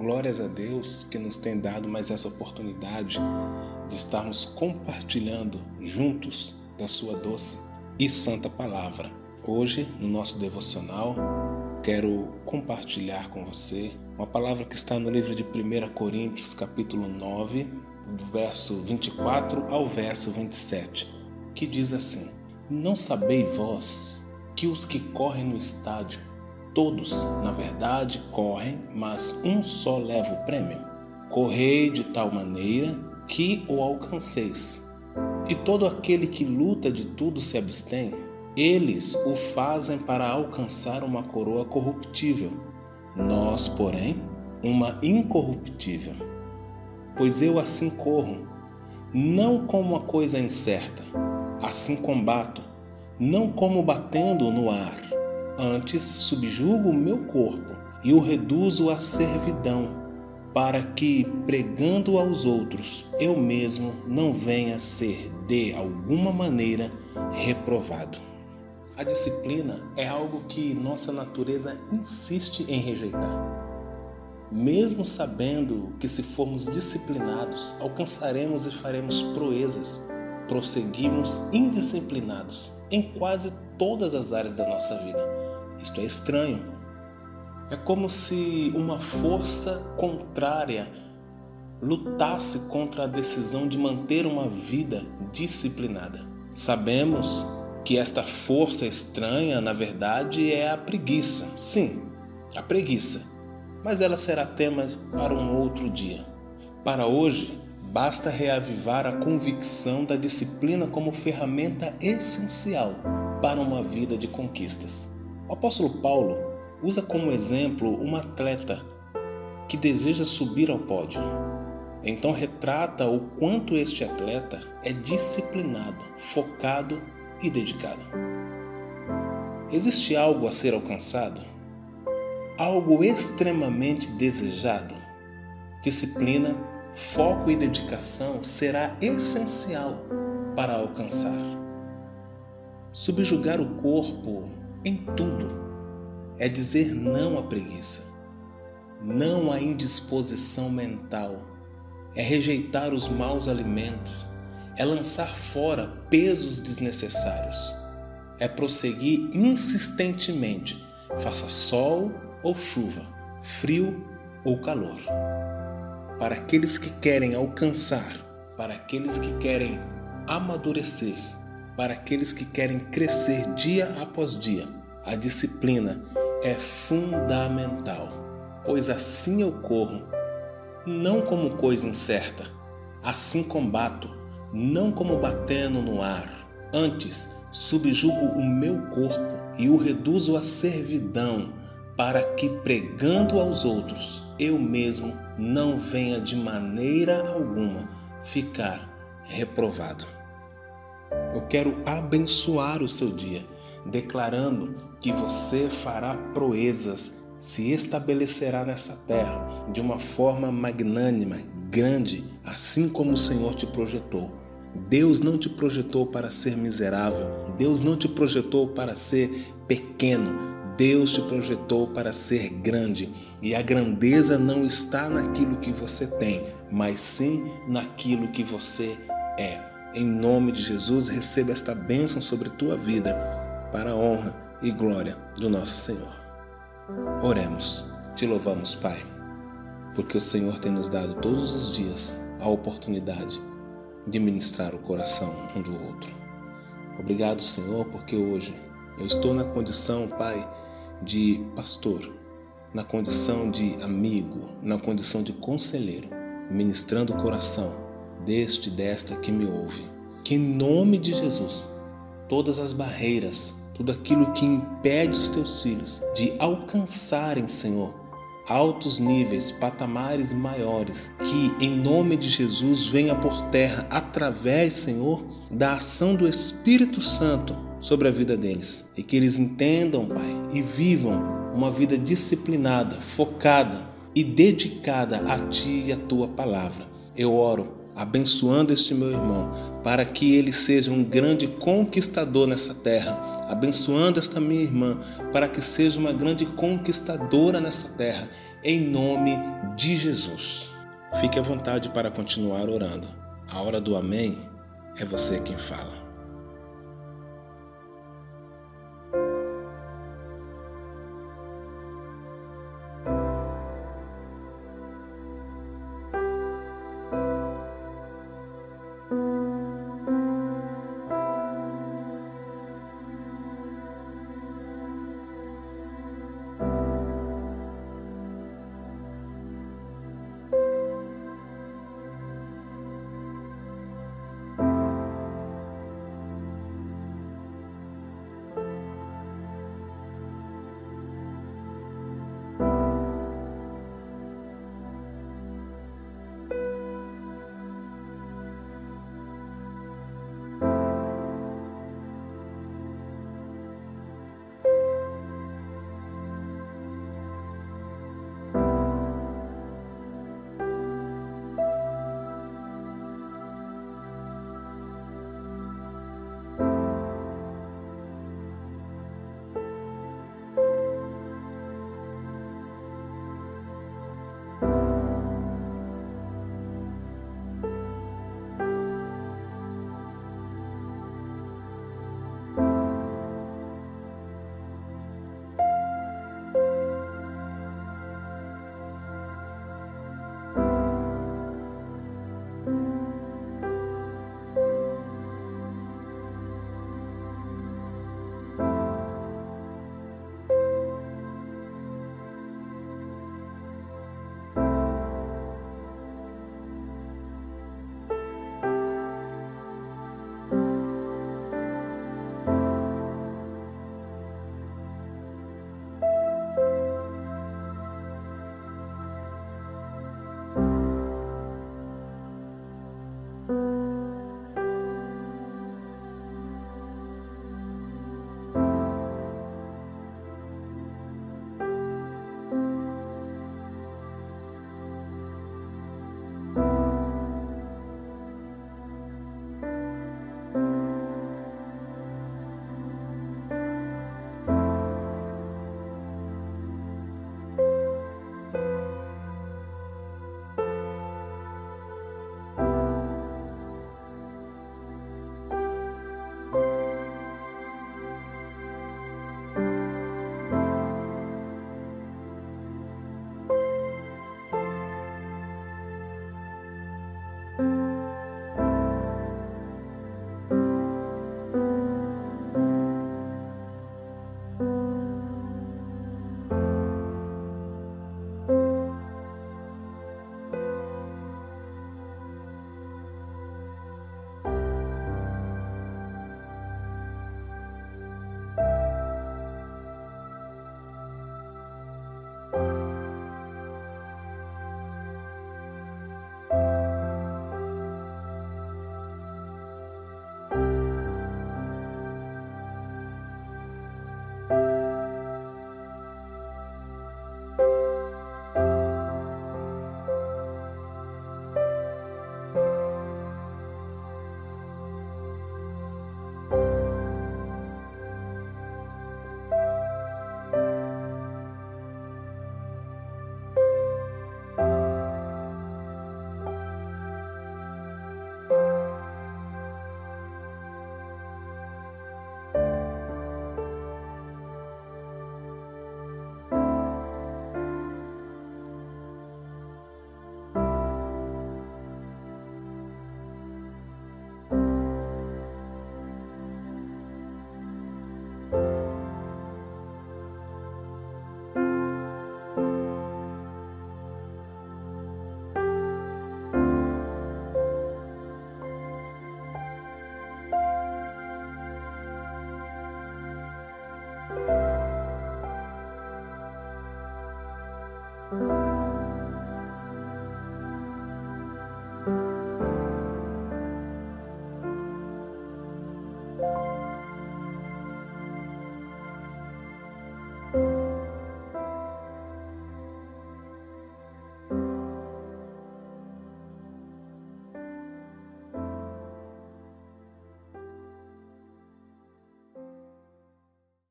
Glórias a Deus que nos tem dado mais essa oportunidade de estarmos compartilhando juntos da Sua doce e santa palavra. Hoje, no nosso devocional, quero compartilhar com você uma palavra que está no livro de 1 Coríntios, capítulo 9, do verso 24 ao verso 27, que diz assim: Não sabeis vós que os que correm no estádio Todos, na verdade, correm, mas um só leva o prêmio. Correi de tal maneira que o alcanceis. E todo aquele que luta de tudo se abstém, eles o fazem para alcançar uma coroa corruptível. Nós, porém, uma incorruptível. Pois eu assim corro, não como uma coisa incerta, assim combato, não como batendo no ar Antes, subjugo o meu corpo e o reduzo à servidão, para que, pregando aos outros, eu mesmo não venha a ser, de alguma maneira, reprovado. A disciplina é algo que nossa natureza insiste em rejeitar. Mesmo sabendo que, se formos disciplinados, alcançaremos e faremos proezas, prosseguimos indisciplinados em quase todas as áreas da nossa vida. Isto é estranho. É como se uma força contrária lutasse contra a decisão de manter uma vida disciplinada. Sabemos que esta força estranha, na verdade, é a preguiça. Sim, a preguiça. Mas ela será tema para um outro dia. Para hoje, basta reavivar a convicção da disciplina como ferramenta essencial para uma vida de conquistas. O apóstolo Paulo usa como exemplo uma atleta que deseja subir ao pódio. Então retrata o quanto este atleta é disciplinado, focado e dedicado. Existe algo a ser alcançado? Algo extremamente desejado? Disciplina, foco e dedicação será essencial para alcançar. Subjugar o corpo em tudo é dizer não à preguiça, não à indisposição mental, é rejeitar os maus alimentos, é lançar fora pesos desnecessários, é prosseguir insistentemente, faça sol ou chuva, frio ou calor. Para aqueles que querem alcançar, para aqueles que querem amadurecer, para aqueles que querem crescer dia após dia. A disciplina é fundamental, pois assim eu corro, não como coisa incerta, assim combato, não como batendo no ar. Antes, subjugo o meu corpo e o reduzo à servidão, para que, pregando aos outros, eu mesmo não venha de maneira alguma ficar reprovado. Eu quero abençoar o seu dia, declarando que você fará proezas, se estabelecerá nessa terra de uma forma magnânima, grande, assim como o Senhor te projetou. Deus não te projetou para ser miserável, Deus não te projetou para ser pequeno, Deus te projetou para ser grande. E a grandeza não está naquilo que você tem, mas sim naquilo que você é. Em nome de Jesus, receba esta bênção sobre tua vida, para a honra e glória do nosso Senhor. Oremos, te louvamos, Pai, porque o Senhor tem nos dado todos os dias a oportunidade de ministrar o coração um do outro. Obrigado, Senhor, porque hoje eu estou na condição, Pai, de pastor, na condição de amigo, na condição de conselheiro, ministrando o coração deste e desta que me ouve. Que em nome de Jesus, todas as barreiras, tudo aquilo que impede os teus filhos de alcançarem, Senhor, altos níveis, patamares maiores, que em nome de Jesus venha por terra através, Senhor, da ação do Espírito Santo sobre a vida deles e que eles entendam, Pai, e vivam uma vida disciplinada, focada e dedicada a Ti e a Tua palavra. Eu oro abençoando este meu irmão, para que ele seja um grande conquistador nessa terra, abençoando esta minha irmã, para que seja uma grande conquistadora nessa terra, em nome de Jesus. Fique à vontade para continuar orando. A hora do Amém é você quem fala.